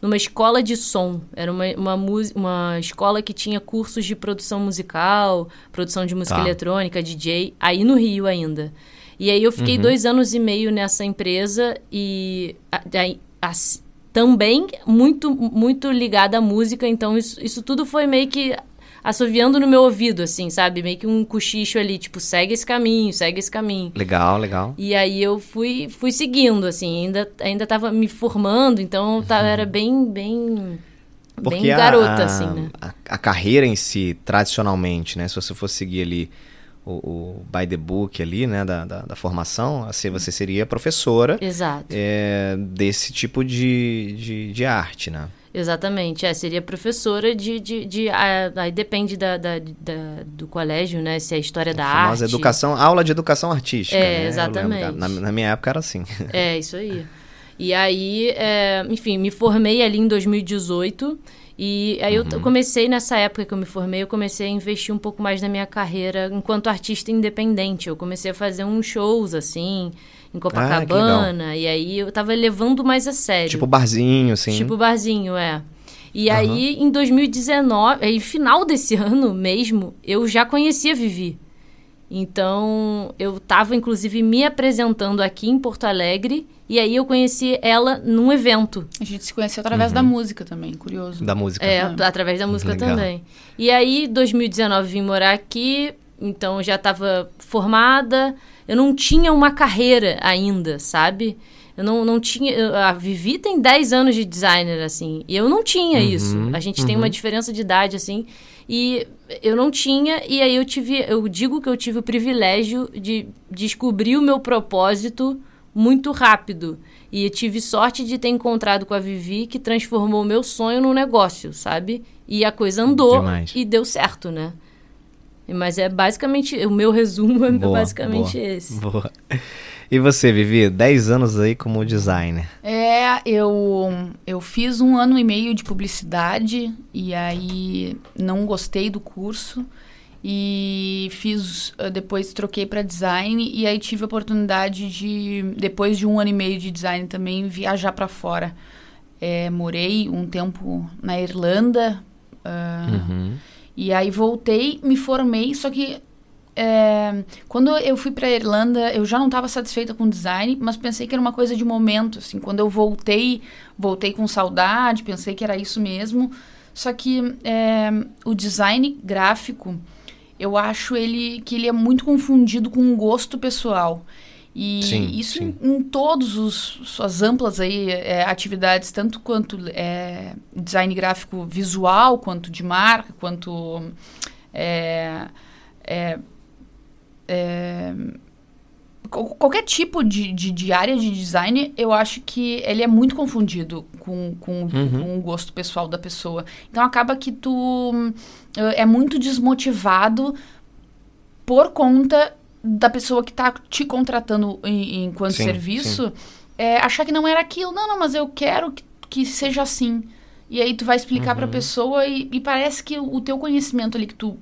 numa escola de som. Era uma, uma, uma escola que tinha cursos de produção musical, produção de música Tá. eletrônica, DJ, aí no Rio ainda. E aí eu fiquei dois anos e meio nessa empresa e a- daí, as- também muito, muito ligada à música, então isso, isso tudo foi meio que assoviando no meu ouvido, assim, sabe? Meio que um cochicho ali, tipo, segue esse caminho, segue esse caminho. Legal, legal. E aí eu fui, fui seguindo, assim, ainda, ainda tava me formando, então eu tava, era bem, bem bem garota, a, assim, né? A, a, carreira em si, tradicionalmente, né? Se você for seguir ali o, o by the book ali, né, da, da, da formação, assim, você seria professora Exato. É, desse tipo de, de, de, arte, né? Exatamente, é, seria professora de... de, de aí depende da, da, da, do colégio, né, se é história a da arte. educação, aula de educação artística, É, né? exatamente. Na, na, minha época era assim. É, isso aí. E aí, é, enfim, me formei ali em 2018 e aí uhum. eu comecei nessa época que eu me formei, eu comecei a investir um pouco mais na minha carreira enquanto artista independente. Eu comecei a fazer uns shows assim, em Copacabana, ah, e aí eu tava levando mais a sério. Tipo barzinho, assim. Tipo barzinho, é. E uhum. aí em 2019, aí final desse ano mesmo, eu já conhecia Vivi. Então, eu estava inclusive me apresentando aqui em Porto Alegre e aí eu conheci ela num evento. A gente se conheceu através uhum. da música também, curioso. Da música. É, ah. através da música Legal. também. E aí, 2019 vim morar aqui, então já estava formada. Eu não tinha uma carreira ainda, sabe? Eu não, não tinha. A Vivi tem 10 anos de designer, assim. E eu não tinha uhum, isso. A gente uhum. tem uma uhum. diferença de idade, assim. E eu não tinha, e aí eu tive. Eu digo que eu tive o privilégio de descobrir o meu propósito muito rápido. E eu tive sorte de ter encontrado com a Vivi, que transformou o meu sonho num negócio, sabe? E a coisa andou Demais. e deu certo, né? Mas é basicamente. O meu resumo é boa, basicamente boa, esse. Boa. E você, Vivi, 10 anos aí como designer. É, eu, eu fiz um ano e meio de publicidade e aí não gostei do curso e fiz ah, depois troquei para design e aí tive a oportunidade de depois de um ano e meio de design também viajar para fora é, morei um tempo na Irlanda uh, uhum. E aí voltei me formei só que é, quando eu fui para Irlanda eu já não estava satisfeita com design mas pensei que era uma coisa de momento assim quando eu voltei voltei com saudade pensei que era isso mesmo só que é, o design gráfico eu acho ele que ele é muito confundido com um gosto pessoal. E sim, isso sim. Em, em todos os suas amplas aí é, atividades, tanto quanto é, design gráfico visual, quanto de marca, quanto é, é, é qualquer tipo de, de, de, área de design, eu acho que ele é muito confundido com, com, uhum. com o gosto pessoal da pessoa. Então acaba que tu é muito desmotivado por conta da pessoa que está te contratando em, enquanto sim, serviço sim. É, achar que não era aquilo. Não, não, mas eu quero que, que seja assim. E aí tu vai explicar uhum. para a pessoa e, e, parece que o, teu conhecimento ali que tu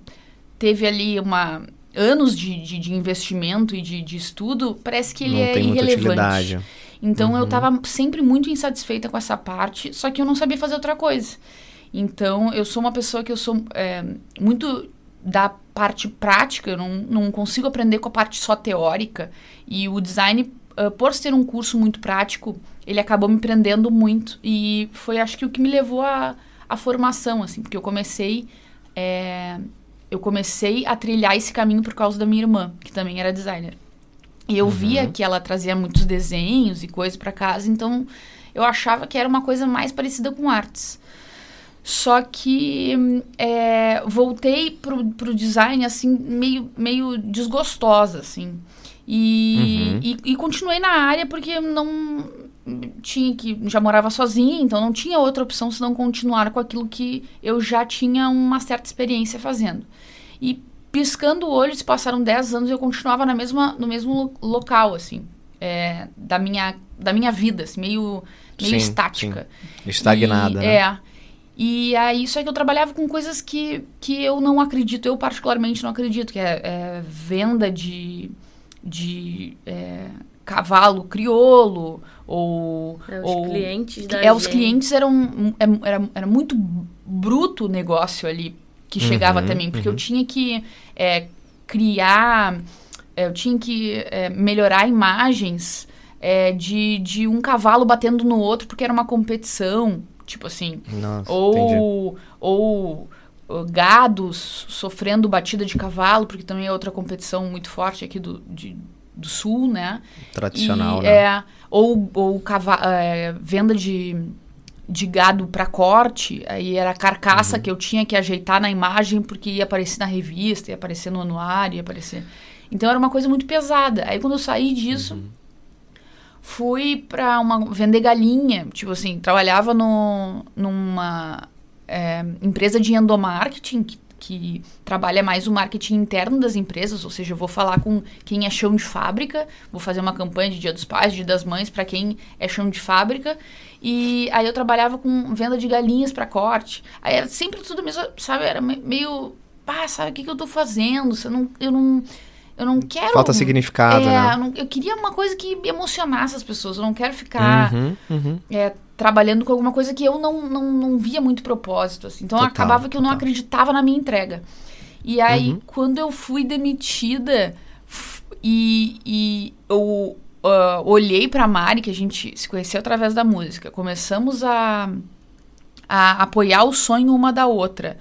teve ali uma anos de, de, de investimento e de, de, estudo, parece que ele não é irrelevante. Então uhum. eu estava sempre muito insatisfeita com essa parte, só que eu não sabia fazer outra coisa. Então eu sou uma pessoa que eu sou é, muito da parte prática, eu não, não consigo aprender com a parte só teórica. E o design, uh, por ser um curso muito prático, ele acabou me prendendo muito. E foi, acho que, o que me levou à a, a, formação, assim, porque eu comecei. É, eu comecei a trilhar esse caminho por causa da minha irmã, que também era designer. E eu uhum. via que ela trazia muitos desenhos e coisas para casa, então eu achava que era uma coisa mais parecida com artes. Só que é, voltei pro, pro design, assim, meio, meio desgostosa, assim. E, uhum. e, e, continuei na área porque não tinha que já morava sozinha, então não tinha outra opção senão continuar com aquilo que eu já tinha uma certa experiência fazendo. E piscando o olho, se passaram 10 anos, eu continuava na mesma, no mesmo local, assim, é, da, minha, da minha vida, assim, meio, meio sim, estática. Sim. Estagnada, e, né? É. E aí, só que eu trabalhava com coisas que, que eu não acredito, eu particularmente não acredito, que é, é venda de, de é, cavalo criolo, ou... É, os ou, clientes da é, gente. Os clientes eram... É, era, era muito bruto o negócio ali, que chegava uhum, até mim, porque uhum. eu tinha que é, criar, é, eu tinha que é, melhorar imagens é, de, de um cavalo batendo no outro, porque era uma competição, tipo assim. Nossa, ou, ou gados sofrendo batida de cavalo, porque também é outra competição muito forte aqui do, de, do sul, né? Tradicional, e, né? É, ou, ou cava, é, venda de de gado para corte, aí era a carcaça uhum. que eu tinha que ajeitar na imagem porque ia aparecer na revista, ia aparecer no anuário, ia aparecer. Então era uma coisa muito pesada. Aí quando eu saí disso, uhum. Fui para uma vender galinha, tipo assim, trabalhava no, numa é, empresa de endomarketing que que trabalha mais o marketing interno das empresas, ou seja, eu vou falar com quem é chão de fábrica, vou fazer uma campanha de Dia dos Pais, Dia das Mães para quem é chão de fábrica. E aí eu trabalhava com venda de galinhas para corte. Aí era sempre tudo mesmo, sabe, era meio, pá, sabe o que, que eu tô fazendo? Eu não, eu não eu não quero. Falta significado, é, né? Eu, não, eu, queria uma coisa que emocionasse as pessoas. Eu não quero ficar uhum, uhum. É, trabalhando com alguma coisa que eu não, não, não via muito propósito. Assim. Então total, acabava que eu não acreditava na minha entrega. E aí, uhum. quando eu fui demitida e, e eu uh, olhei pra Mari, que a gente se conheceu através da música, começamos a, a apoiar o sonho uma da outra.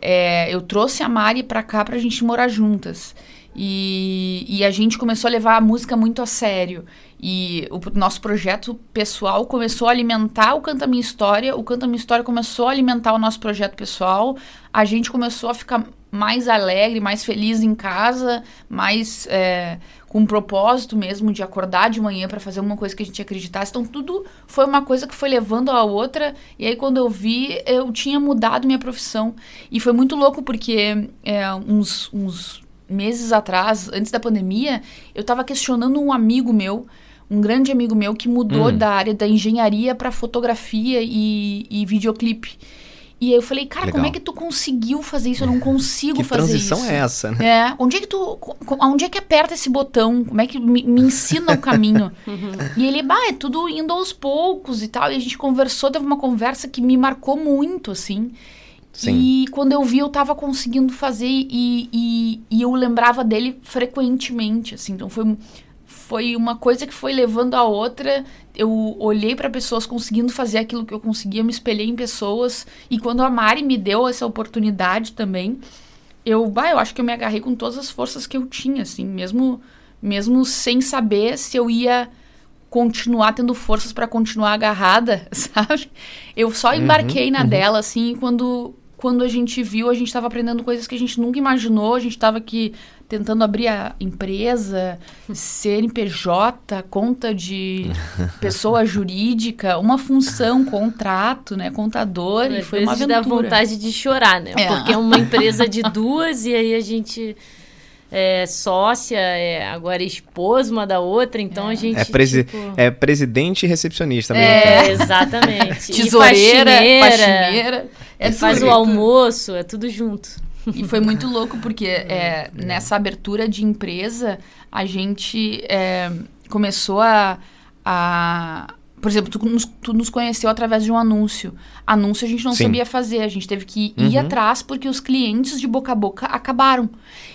É, eu trouxe a Mari pra cá pra gente morar juntas. E, e a gente começou a levar a música muito a sério. E o nosso projeto pessoal começou a alimentar o Canta Minha História, o Canta Minha História começou a alimentar o nosso projeto pessoal, a gente começou a ficar mais alegre, mais feliz em casa, mais é, com um propósito mesmo de acordar de manhã para fazer uma coisa que a gente acreditasse. Então tudo foi uma coisa que foi levando a outra. E aí quando eu vi, eu tinha mudado minha profissão. E foi muito louco porque é, uns, uns meses atrás, antes da pandemia, eu estava questionando um amigo meu, um grande amigo meu que mudou hum. da área da engenharia para fotografia e, e videoclipe. E aí eu falei, cara, Legal. como é que tu conseguiu fazer isso? Eu não consigo fazer isso. Que transição é essa, né? É. Onde é que tu. Onde é que aperta esse botão? Como é que me, me ensina o caminho? e ele, bah, é tudo indo aos poucos e tal. E a gente conversou, teve uma conversa que me marcou muito, assim. Sim. E quando eu vi, eu tava conseguindo fazer e, e, e eu lembrava dele frequentemente, assim. Então foi, foi uma coisa que foi levando a outra. Eu olhei para pessoas conseguindo fazer aquilo que eu conseguia, me espelhei em pessoas. E quando a Mari me deu essa oportunidade também, eu, bah, eu acho que eu me agarrei com todas as forças que eu tinha, assim, mesmo, mesmo sem saber se eu ia continuar tendo forças para continuar agarrada, sabe? Eu só embarquei uhum, na uhum. dela, assim, quando quando a gente viu, a gente estava aprendendo coisas que a gente nunca imaginou. A gente estava aqui tentando abrir a empresa, CNPJ, conta de pessoa jurídica, uma função, contrato, né, contador, e foi uma aventura. dá vontade de chorar, né? É. Porque é uma empresa de duas e aí a gente é sócia, é agora esposa uma da outra, então é. a gente. É, presi tipo... é presidente e recepcionista mesmo. É, exatamente. Tesoureira, faxineira. faxineira é faz o almoço, é tudo junto. E foi muito louco, porque é, nessa abertura de empresa, a gente é, começou a, a por exemplo, tu nos, tu nos, conheceu através de um anúncio. Anúncio a gente não Sim. sabia fazer, a gente teve que ir uhum. atrás porque os clientes de boca a boca acabaram.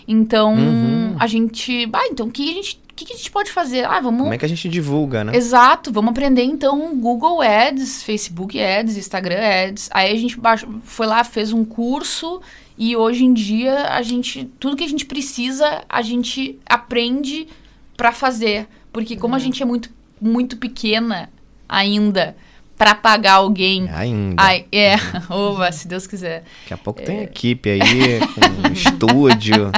Então, uhum. a gente. Ah, então o que a gente. O que, a gente pode fazer? Ah, vamos. Como é que a gente divulga, né? Exato, vamos aprender então Google Ads, Facebook Ads, Instagram Ads. Aí a gente foi lá, fez um curso e hoje em dia a gente. Tudo que a gente precisa, a gente aprende para fazer. Porque como uhum. a gente é muito, muito pequena, ainda para pagar alguém. Ainda. Ai, é, ova, se Deus quiser. Daqui a pouco é. tem equipe aí, com um estúdio.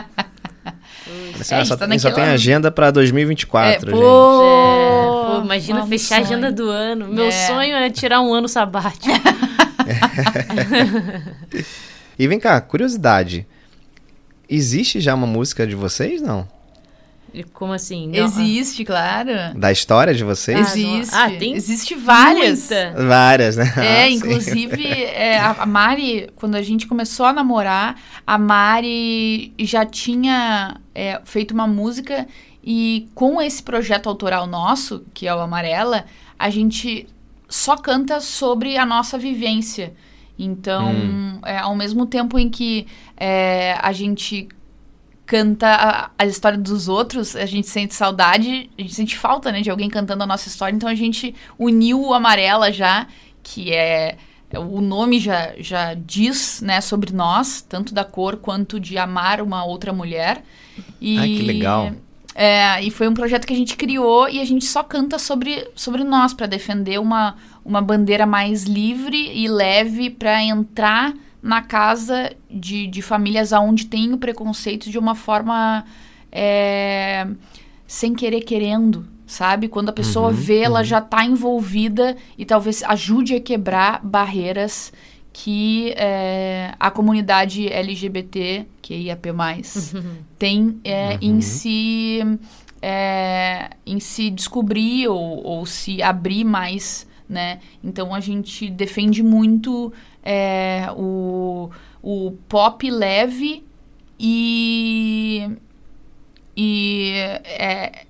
Assim, é, só, tá só tem agenda para 2024, é, pô, gente. É, pô, imagina Vamos fechar sonho. a agenda do ano. Meu é. sonho é tirar um ano sabático. e vem cá, curiosidade. Existe já uma música de vocês, não? Como assim? Não. Existe, claro. Da história de vocês? Ah, existe. Ah, tem Existe várias. Muita. Várias, né? É, ah, inclusive, é, a Mari, quando a gente começou a namorar, a Mari já tinha é, feito uma música e com esse projeto autoral nosso, que é o Amarela, a gente só canta sobre a nossa vivência. Então, hum. é, ao mesmo tempo em que é, a gente canta a, a, história dos outros, a gente sente saudade, a gente sente falta, né, de alguém cantando a nossa história. Então a gente uniu o Amarela já, que é o nome já, já diz, né, sobre nós, tanto da cor quanto de amar uma outra mulher. E, Ai, que legal. É, e foi um projeto que a gente criou e a gente só canta sobre, sobre nós, para defender uma, uma bandeira mais livre e leve para entrar na casa de, de famílias onde tem o preconceito de uma forma é, sem querer querendo, sabe? Quando a pessoa Uhum, vê, ela uhum. já está envolvida e talvez ajude a quebrar barreiras que é, a comunidade LGBT, que é IAP+, tem é, em Uhum. se é, em se descobrir ou, ou se abrir mais, né? Então a gente defende muito é, o, o pop leve e e é,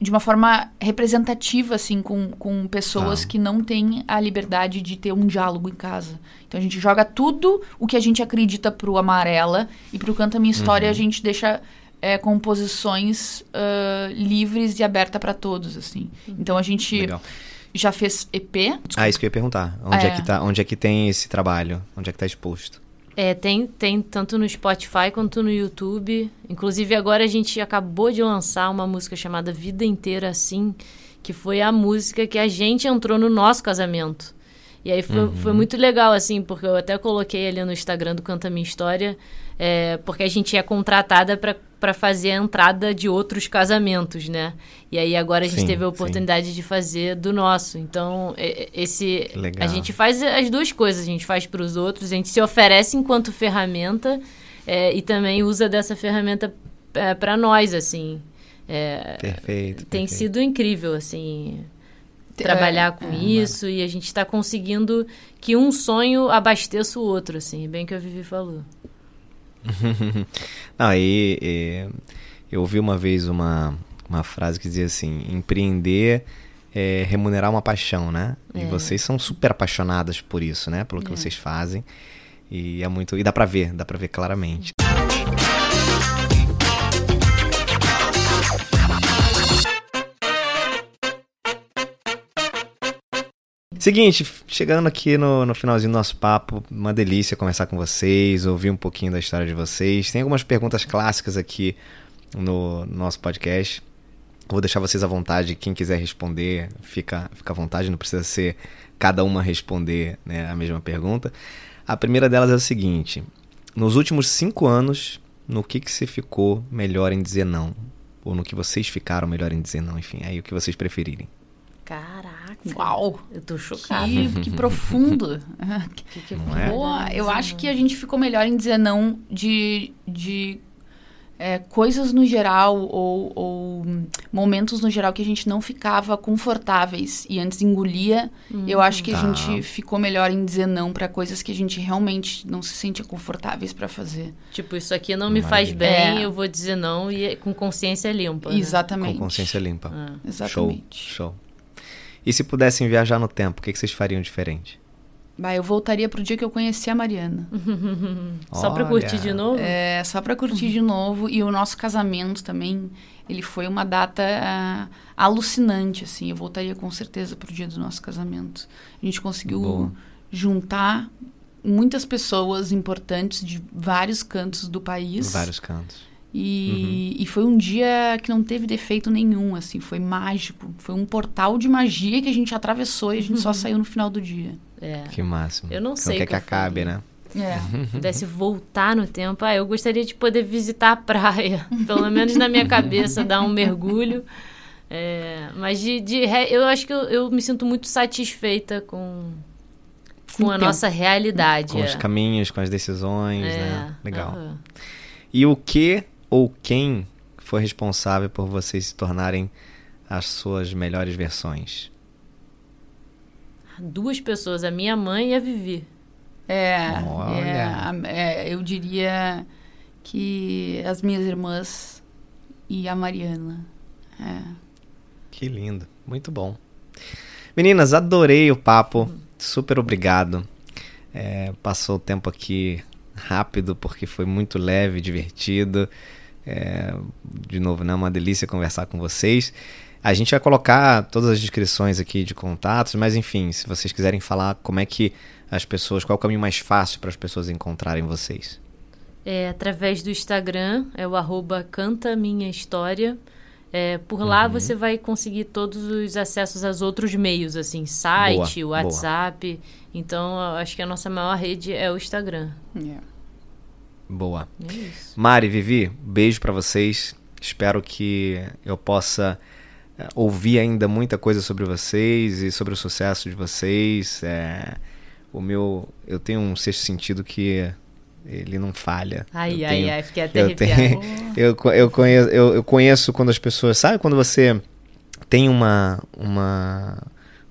de uma forma representativa, assim, com, com pessoas Tá. que não têm a liberdade de ter um diálogo em casa. Então a gente joga tudo o que a gente acredita pro Amarela e pro Canta Minha História Uhum. a gente deixa é, composições ah, livres e aberta para todos, assim. Então a gente Legal. já fez EP. Ah, isso que eu ia perguntar. Onde é. É. que tá, onde é que tem esse trabalho? Onde é que tá exposto? É, tem, tem tanto no Spotify quanto no YouTube. Inclusive, agora a gente acabou de lançar uma música chamada Vida Inteira Assim, que foi a música que a gente entrou no nosso casamento. E aí foi, foi muito legal, assim, porque eu até coloquei ali no Instagram do Canta Minha História, é, porque a gente é contratada para fazer a entrada de outros casamentos, né? E aí agora a gente Sim, teve a sim. oportunidade de fazer do nosso. Então, é- é- esse. Legal. A gente faz as duas coisas, a gente faz para os outros, a gente se oferece enquanto ferramenta é, e também usa dessa ferramenta para nós, assim. É, Perfeito. tem perfeito. sido incrível, assim, É, trabalhar com é, isso e a gente está conseguindo que um sonho abasteça o outro, assim, bem que a Vivi falou. Não, aí é, eu ouvi uma vez uma, uma frase que dizia assim: empreender é remunerar uma paixão, né? E É. vocês são super apaixonadas por isso, né? Pelo que É. vocês fazem. E é muito. E dá pra ver, dá pra ver claramente. Seguinte, chegando aqui no, no finalzinho do nosso papo, uma delícia conversar com vocês, ouvir um pouquinho da história de vocês. Tem algumas perguntas clássicas aqui no, no nosso podcast. Vou deixar vocês à vontade, quem quiser responder, fica, fica à vontade, não precisa ser cada uma responder né, a mesma pergunta. A primeira delas é o seguinte: nos últimos cinco anos, no que, que você ficou melhor em dizer não? Ou no que vocês ficaram melhor em dizer não, enfim, aí o que vocês preferirem. Uau! Eu tô chocada. Que, que profundo. Que, que Não é? Boa, eu acho que a gente ficou melhor em dizer não de, de é, coisas no geral ou, ou, hum, momentos no geral que a gente não ficava confortáveis e antes engolia. Eu acho que a Tá. gente ficou melhor em dizer não para coisas que a gente realmente não se sentia confortáveis para fazer. Tipo, isso aqui não me faz Maravilha. bem, É. eu vou dizer não e é com consciência limpa. né? Exatamente. Com consciência limpa. Ah. Exatamente. Show, show. E se pudessem viajar no tempo, o que, que vocês fariam diferente? Bah, eu voltaria pro dia que eu conheci a Mariana. Só pra Olha. curtir de novo? É, só pra curtir de novo. E o nosso casamento também, ele foi uma data ah, alucinante, assim. Eu voltaria com certeza pro dia do nosso casamento. A gente conseguiu Boa. juntar muitas pessoas importantes de vários cantos do país. Vários cantos. E, e foi um dia que não teve defeito nenhum, assim. Foi mágico. Foi um portal de magia que a gente atravessou e a gente só saiu no final do dia. É. Que máximo. Eu não sei quer o que que acabe, né? É. pudesse voltar no tempo, ah, eu gostaria de poder visitar a praia. Pelo menos na minha cabeça, dar um mergulho. É, mas de, de re- eu acho que eu, eu me sinto muito satisfeita com, com a Então. nossa realidade. Com é. os caminhos, com as decisões, É, né? Legal. aham. E o que ou quem foi responsável por vocês se tornarem as suas melhores versões? Duas pessoas, a minha mãe e a Vivi. É, Olha. é, é, eu diria que as minhas irmãs e a Mariana. É. Que lindo. Muito bom. Meninas, adorei o papo. Super obrigado. É, passou o tempo aqui rápido porque foi muito leve, divertido. É, de novo, né? Uma delícia conversar com vocês. A gente vai colocar todas as descrições aqui de contatos, mas enfim, se vocês quiserem falar como é que as pessoas, qual é o caminho mais fácil para as pessoas encontrarem vocês? É através do Instagram, é o arroba Canta Minha História. É, por lá uhum. você vai conseguir todos os acessos aos outros meios, assim, site, boa, WhatsApp. Boa. Então, acho que a nossa maior rede é o Instagram. Yeah. Boa. É isso. Mari, Vivi, beijo para vocês. Espero que eu possa é, ouvir ainda muita coisa sobre vocês e sobre o sucesso de vocês. É, o meu, eu tenho um sexto sentido que ele não falha. Ai, ai, tenho, ai, fiquei até eu tenho, eu, eu, conheço, eu, eu conheço quando as pessoas. Sabe quando você tem uma. uma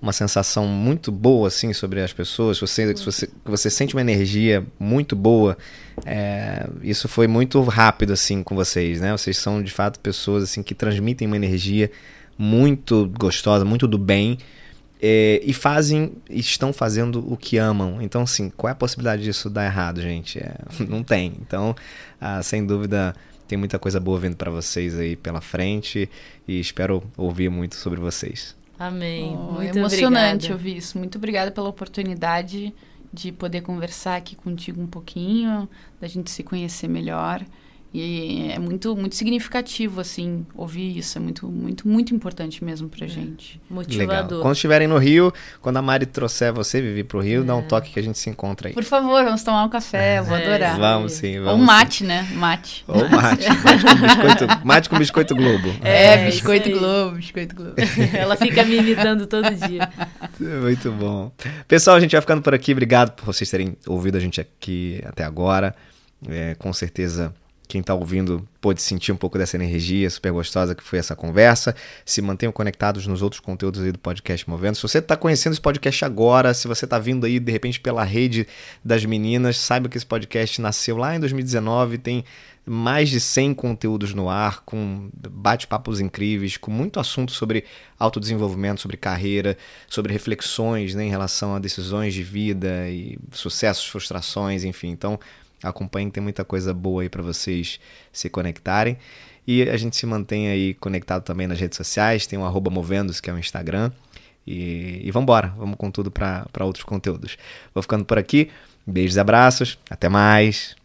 uma sensação muito boa assim sobre as pessoas, você, você, você sente uma energia muito boa. É, isso foi muito rápido assim com vocês, né? Vocês são de fato pessoas assim que transmitem uma energia muito gostosa, muito do bem é, e fazem, estão fazendo o que amam. Então, assim, qual é a possibilidade disso dar errado, gente? É, não tem. Então, ah, sem dúvida, tem muita coisa boa vindo para vocês aí pela frente e espero ouvir muito sobre vocês. Amém. Oh, muito é emocionante obrigada. ouvir isso. Muito obrigada pela oportunidade de poder conversar aqui contigo um pouquinho, da gente se conhecer melhor. E é muito, muito significativo, assim, ouvir isso. É muito, muito, muito importante mesmo pra é. gente. Motivador. Legal. Quando estiverem no Rio, quando a Mari trouxer você, Vivi, pro Rio, é. dá um é. toque que a gente se encontra aí. Por favor, vamos tomar um café, eu vou é, adorar. Vamos sim, vamos Ou mate, sim. né? Mate. Ou mate. Mate com biscoito, mate com biscoito Globo. É, é biscoito Globo, biscoito Globo. Ela fica me imitando todo dia. Muito bom. Pessoal, a gente vai ficando por aqui. Obrigado por vocês terem ouvido a gente aqui até agora. com certeza quem está ouvindo pôde sentir um pouco dessa energia super gostosa que foi essa conversa. Se mantenham conectados nos outros conteúdos aí do podcast Movendo. Se você está conhecendo esse podcast agora, se você está vindo aí de repente pela rede das meninas, saiba que esse podcast nasceu lá em 2019, tem mais de 100 conteúdos no ar, com bate-papos incríveis, com muito assunto sobre autodesenvolvimento, sobre carreira, sobre reflexões né, em relação a decisões de vida e sucessos, frustrações, enfim. Então, Acompanhem, tem muita coisa boa aí para vocês se conectarem. E a gente se mantém aí conectado também nas redes sociais. Tem o Movendos, que é o Instagram. E, e embora, vamos com tudo para outros conteúdos. Vou ficando por aqui. Beijos e abraços. Até mais.